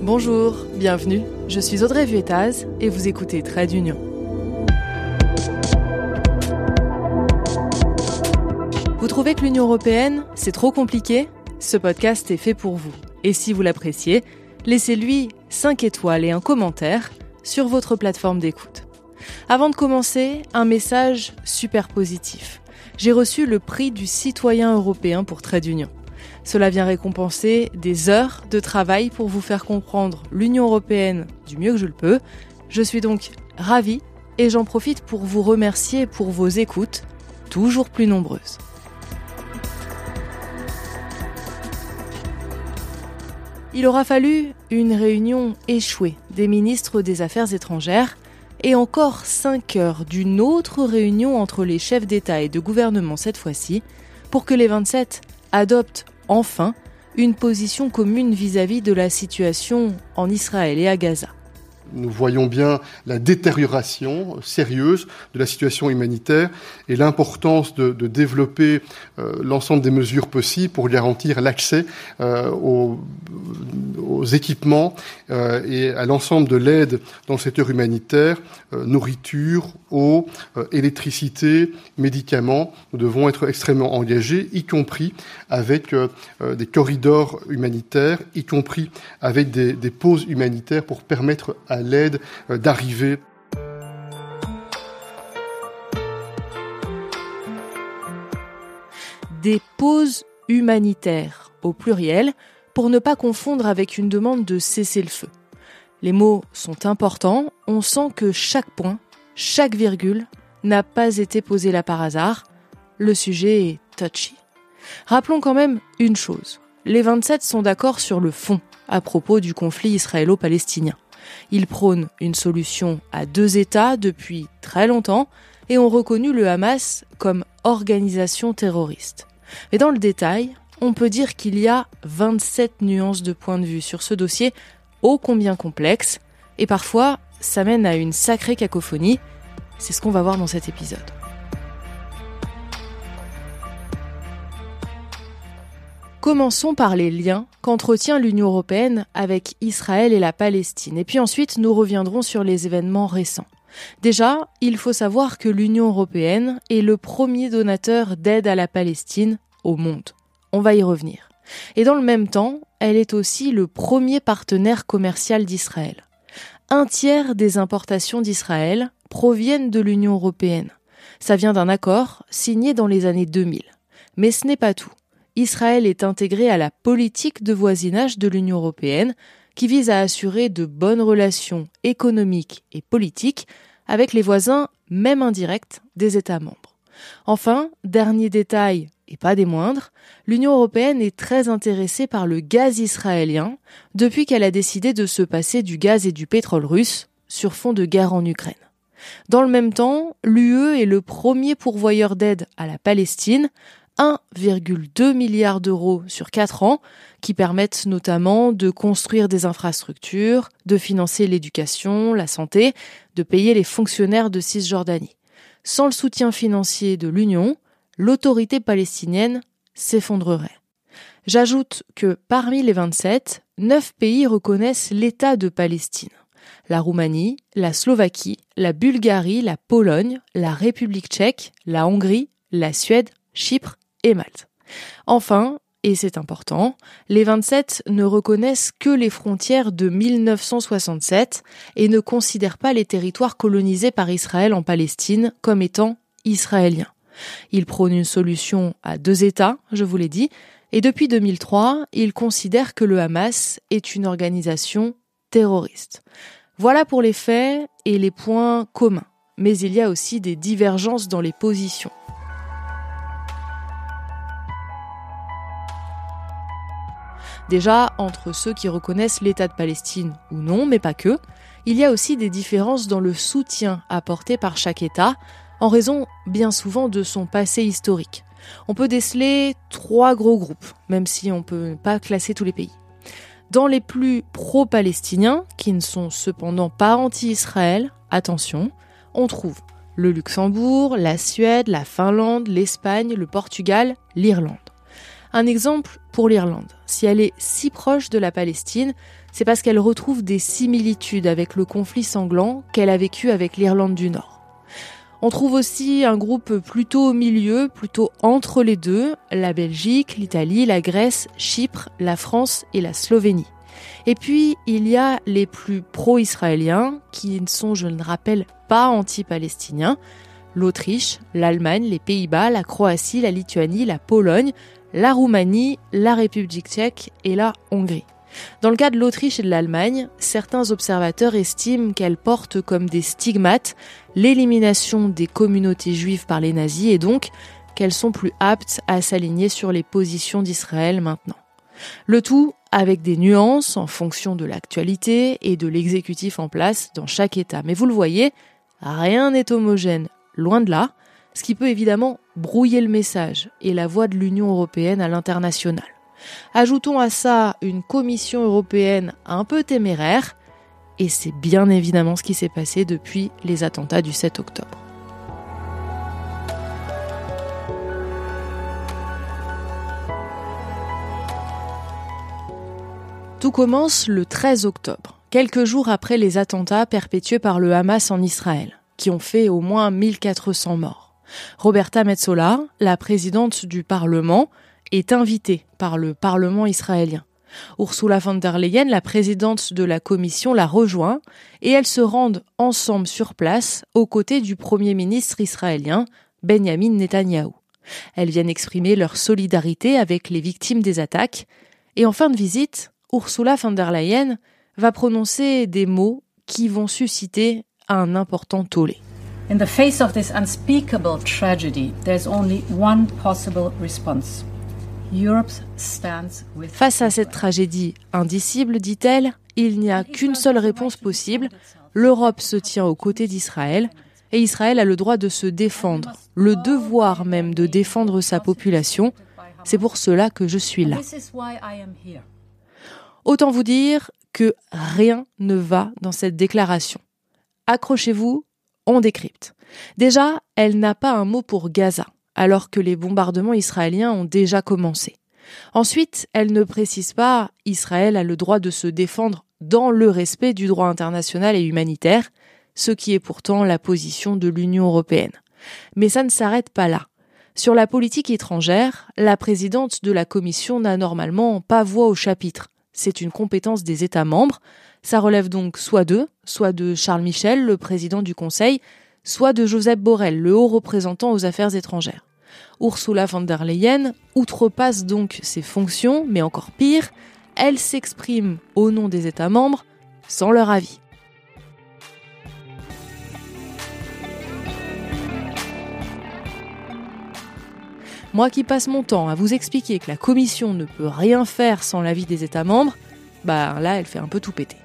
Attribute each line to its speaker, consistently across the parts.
Speaker 1: Bonjour, bienvenue. Je suis Audrey Vuettaz et vous écoutez Trade Union. Vous trouvez que l'Union européenne, c'est trop compliqué? Ce podcast est fait pour vous. Et si vous l'appréciez, laissez-lui 5 étoiles et un commentaire sur votre plateforme d'écoute. Avant de commencer, un message super positif. J'ai reçu le prix du citoyen européen pour Trade Union. Cela vient récompenser des heures de travail pour vous faire comprendre l'Union européenne du mieux que je le peux. Je suis donc ravie et j'en profite pour vous remercier pour vos écoutes, toujours plus nombreuses. Il aura fallu une réunion échouée des ministres des Affaires étrangères et encore 5 heures d'une autre réunion entre les chefs d'État et de gouvernement cette fois-ci pour que les 27 adoptent enfin une position commune vis-à-vis de la situation en Israël et à Gaza.
Speaker 2: Nous voyons bien la détérioration sérieuse de la situation humanitaire et l'importance de, développer euh, l'ensemble des mesures possibles pour garantir l'accès euh, aux, équipements euh, et à l'ensemble de l'aide dans le secteur humanitaire, nourriture, eau, électricité, médicaments. Nous devons être extrêmement engagés, y compris avec des corridors humanitaires, y compris avec des, des pauses humanitaires pour permettre à l'aide euh, d'arriver.
Speaker 1: Des pauses humanitaires, au pluriel, pour ne pas confondre avec une demande de cesser le feu. Les mots sont importants, on sent que chaque point, chaque virgule, n'a pas été posé là par hasard. Le sujet est touchy. Rappelons quand même une chose. Les 27 sont d'accord sur le fond à propos du conflit israélo-palestinien. Ils prônent une solution à deux États depuis très longtemps et ont reconnu le Hamas comme organisation terroriste. Mais dans le détail, on peut dire qu'il y a 27 nuances de point de vue sur ce dossier ô combien complexe, et parfois ça mène à une sacrée cacophonie. C'est ce qu'on va voir dans cet épisode. Commençons par les liens qu'entretient l'Union européenne avec Israël et la Palestine. Et puis ensuite, nous reviendrons sur les événements récents. Déjà, il faut savoir que l'Union européenne est le premier donateur d'aide à la Palestine au monde. On va y revenir. Et dans le même temps, elle est aussi le premier partenaire commercial d'Israël. Un tiers des importations d'Israël proviennent de l'Union européenne. Ça vient d'un accord signé dans les années 2000. Mais ce n'est pas tout. Israël est intégré à la politique de voisinage de l'Union européenne qui vise à assurer de bonnes relations économiques et politiques avec les voisins, même indirects, des États membres. Enfin, dernier détail, et pas des moindres, l'Union européenne est très intéressée par le gaz israélien depuis qu'elle a décidé de se passer du gaz et du pétrole russe sur fond de guerre en Ukraine. Dans le même temps, l'UE est le premier pourvoyeur d'aide à la Palestine 1,2 milliard d'euros sur 4 ans, qui permettent notamment de construire des infrastructures, de financer l'éducation, la santé, de payer les fonctionnaires de Cisjordanie. Sans le soutien financier de l'Union, l'autorité palestinienne s'effondrerait. J'ajoute que parmi les 27, 9 pays reconnaissent l'État de Palestine. La Roumanie, la Slovaquie, la Bulgarie, la Pologne, la République tchèque, la Hongrie, la Suède, Chypre et Malte. Enfin, et c'est important, les 27 ne reconnaissent que les frontières de 1967 et ne considèrent pas les territoires colonisés par Israël en Palestine comme étant israéliens. Ils prônent une solution à deux États, je vous l'ai dit, et depuis 2003, ils considèrent que le Hamas est une organisation terroriste. Voilà pour les faits et les points communs, mais il y a aussi des divergences dans les positions. Déjà, entre ceux qui reconnaissent l'État de Palestine ou non, mais pas que, il y a aussi des différences dans le soutien apporté par chaque État, en raison bien souvent de son passé historique. On peut déceler trois gros groupes, même si on ne peut pas classer tous les pays. Dans les plus pro-palestiniens, qui ne sont cependant pas anti-Israël, attention, on trouve le Luxembourg, la Suède, la Finlande, l'Espagne, le Portugal, l'Irlande. Un exemple pour l'Irlande. Si elle est si proche de la Palestine, c'est parce qu'elle retrouve des similitudes avec le conflit sanglant qu'elle a vécu avec l'Irlande du Nord. On trouve aussi un groupe plutôt au milieu, plutôt entre les deux, la Belgique, l'Italie, la Grèce, Chypre, la France et la Slovénie. Et puis, il y a les plus pro-israéliens, qui ne sont, je ne rappelle, pas anti-palestiniens, l'Autriche, l'Allemagne, les Pays-Bas, la Croatie, la Lituanie, la Pologne, la Roumanie, la République tchèque et la Hongrie. Dans le cas de l'Autriche et de l'Allemagne, certains observateurs estiment qu'elles portent comme des stigmates l'élimination des communautés juives par les nazis et donc qu'elles sont plus aptes à s'aligner sur les positions d'Israël maintenant. Le tout avec des nuances en fonction de l'actualité et de l'exécutif en place dans chaque État. Mais vous le voyez, rien n'est homogène, loin de là, ce qui peut évidemment brouiller le message et la voix de l'Union européenne à l'international. Ajoutons à ça une Commission européenne un peu téméraire, et c'est bien évidemment ce qui s'est passé depuis les attentats du 7 octobre. Tout commence le 13 octobre, quelques jours après les attentats perpétués par le Hamas en Israël, qui ont fait au moins 1400 morts. Roberta Metsola, la présidente du Parlement, est invitée par le Parlement israélien. Ursula von der Leyen, la présidente de la commission, la rejoint et elles se rendent ensemble sur place aux côtés du Premier ministre israélien, Benjamin Netanyahou. Elles viennent exprimer leur solidarité avec les victimes des attaques et en fin de visite, Ursula von der Leyen va prononcer des mots qui vont susciter un important tollé.
Speaker 3: In the face of this unspeakable tragedy, there's only one possible response.
Speaker 1: Face à cette tragédie indicible, dit-elle, il n'y a qu'une seule réponse possible. L'Europe se tient aux côtés d'Israël et Israël a le droit de se défendre, le devoir même de défendre sa population. C'est pour cela que je suis là. Autant vous dire que rien ne va dans cette déclaration. Accrochez-vous, on décrypte. Déjà, elle n'a pas un mot pour Gaza alors que les bombardements israéliens ont déjà commencé. Ensuite, elle ne précise pas Israël a le droit de se défendre dans le respect du droit international et humanitaire, ce qui est pourtant la position de l'Union européenne. Mais ça ne s'arrête pas là. Sur la politique étrangère, la présidente de la Commission n'a normalement pas voix au chapitre. C'est une compétence des États membres. Ça relève donc soit d'eux, soit de Charles Michel, le président du Conseil, soit de Joseph Borrell, le haut représentant aux affaires étrangères. Ursula von der Leyen outrepasse donc ses fonctions, mais encore pire, elle s'exprime au nom des États membres sans leur avis. Moi qui passe mon temps à vous expliquer que la Commission ne peut rien faire sans l'avis des États membres, bah là elle fait un peu tout péter.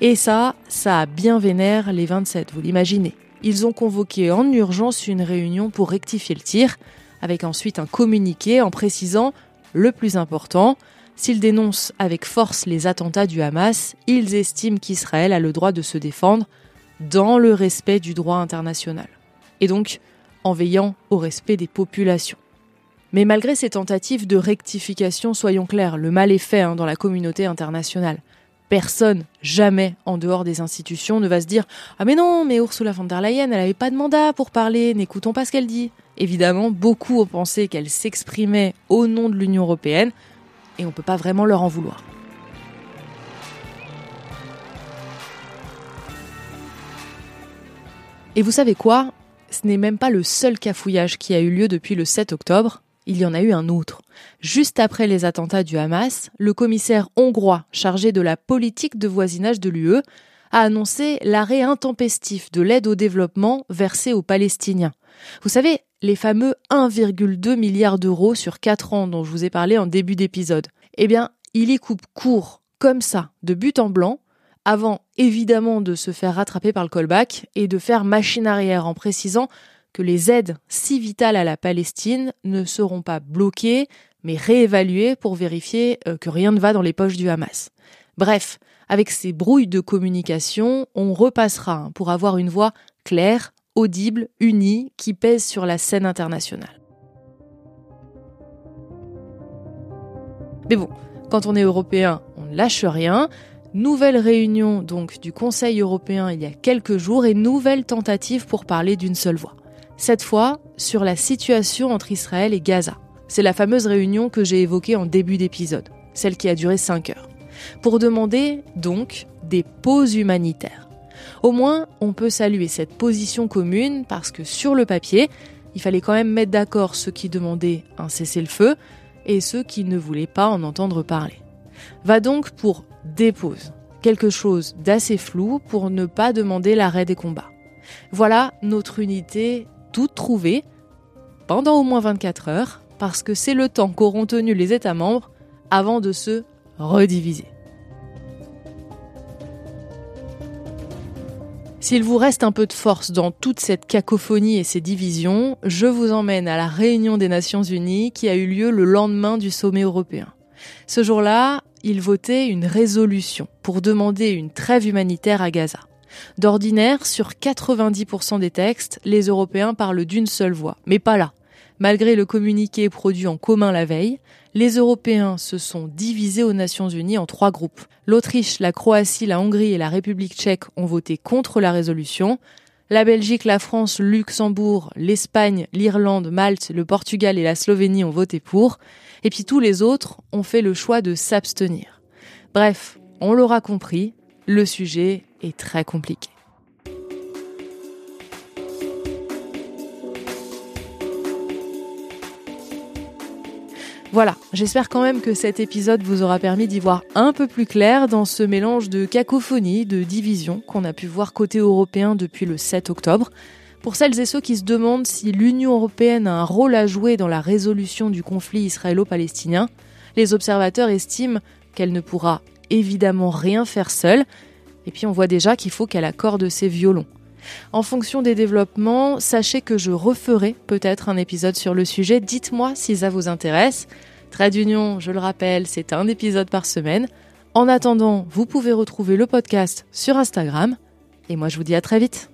Speaker 1: Et ça, ça a bien vénère les 27, vous l'imaginez ils ont convoqué en urgence une réunion pour rectifier le tir, avec ensuite un communiqué en précisant le plus important, s'ils dénoncent avec force les attentats du Hamas, ils estiment qu'Israël a le droit de se défendre dans le respect du droit international. Et donc en veillant au respect des populations. Mais malgré ces tentatives de rectification, soyons clairs, le mal est fait hein, dans la communauté internationale personne, jamais en dehors des institutions, ne va se dire Ah mais non, mais Ursula von der Leyen, elle n'avait pas de mandat pour parler, n'écoutons pas ce qu'elle dit. Évidemment, beaucoup ont pensé qu'elle s'exprimait au nom de l'Union européenne, et on ne peut pas vraiment leur en vouloir. Et vous savez quoi? Ce n'est même pas le seul cafouillage qui a eu lieu depuis le 7 octobre il y en a eu un autre. Juste après les attentats du Hamas, le commissaire hongrois chargé de la politique de voisinage de l'UE a annoncé l'arrêt intempestif de l'aide au développement versée aux Palestiniens. Vous savez, les fameux 1,2 milliard d'euros sur 4 ans dont je vous ai parlé en début d'épisode. Eh bien, il y coupe court, comme ça, de but en blanc, avant évidemment de se faire rattraper par le callback et de faire machine arrière en précisant que les aides si vitales à la Palestine ne seront pas bloquées, mais réévaluées pour vérifier euh, que rien ne va dans les poches du Hamas. Bref, avec ces brouilles de communication, on repassera pour avoir une voix claire, audible, unie, qui pèse sur la scène internationale. Mais bon, quand on est européen, on ne lâche rien. Nouvelle réunion donc du Conseil européen il y a quelques jours et nouvelle tentative pour parler d'une seule voix. Cette fois sur la situation entre Israël et Gaza. C'est la fameuse réunion que j'ai évoquée en début d'épisode, celle qui a duré 5 heures. Pour demander donc des pauses humanitaires. Au moins, on peut saluer cette position commune parce que sur le papier, il fallait quand même mettre d'accord ceux qui demandaient un cessez-le-feu et ceux qui ne voulaient pas en entendre parler. Va donc pour dépose, quelque chose d'assez flou pour ne pas demander l'arrêt des combats. Voilà notre unité toute trouvée pendant au moins 24 heures, parce que c'est le temps qu'auront tenu les États membres avant de se rediviser. S'il vous reste un peu de force dans toute cette cacophonie et ces divisions, je vous emmène à la réunion des Nations Unies qui a eu lieu le lendemain du sommet européen. Ce jour-là, ils votaient une résolution pour demander une trêve humanitaire à Gaza. D'ordinaire, sur 90% des textes, les Européens parlent d'une seule voix, mais pas là. Malgré le communiqué produit en commun la veille, les Européens se sont divisés aux Nations Unies en trois groupes. L'Autriche, la Croatie, la Hongrie et la République tchèque ont voté contre la résolution. La Belgique, la France, Luxembourg, l'Espagne, l'Irlande, Malte, le Portugal et la Slovénie ont voté pour. Et puis tous les autres ont fait le choix de s'abstenir. Bref, on l'aura compris, le sujet est très compliqué. Voilà, j'espère quand même que cet épisode vous aura permis d'y voir un peu plus clair dans ce mélange de cacophonie, de division qu'on a pu voir côté européen depuis le 7 octobre. Pour celles et ceux qui se demandent si l'Union européenne a un rôle à jouer dans la résolution du conflit israélo-palestinien, les observateurs estiment qu'elle ne pourra évidemment rien faire seule, et puis on voit déjà qu'il faut qu'elle accorde ses violons. En fonction des développements, sachez que je referai peut-être un épisode sur le sujet. Dites-moi si ça vous intéresse. Trade d'union, je le rappelle, c'est un épisode par semaine. En attendant, vous pouvez retrouver le podcast sur Instagram. Et moi, je vous dis à très vite.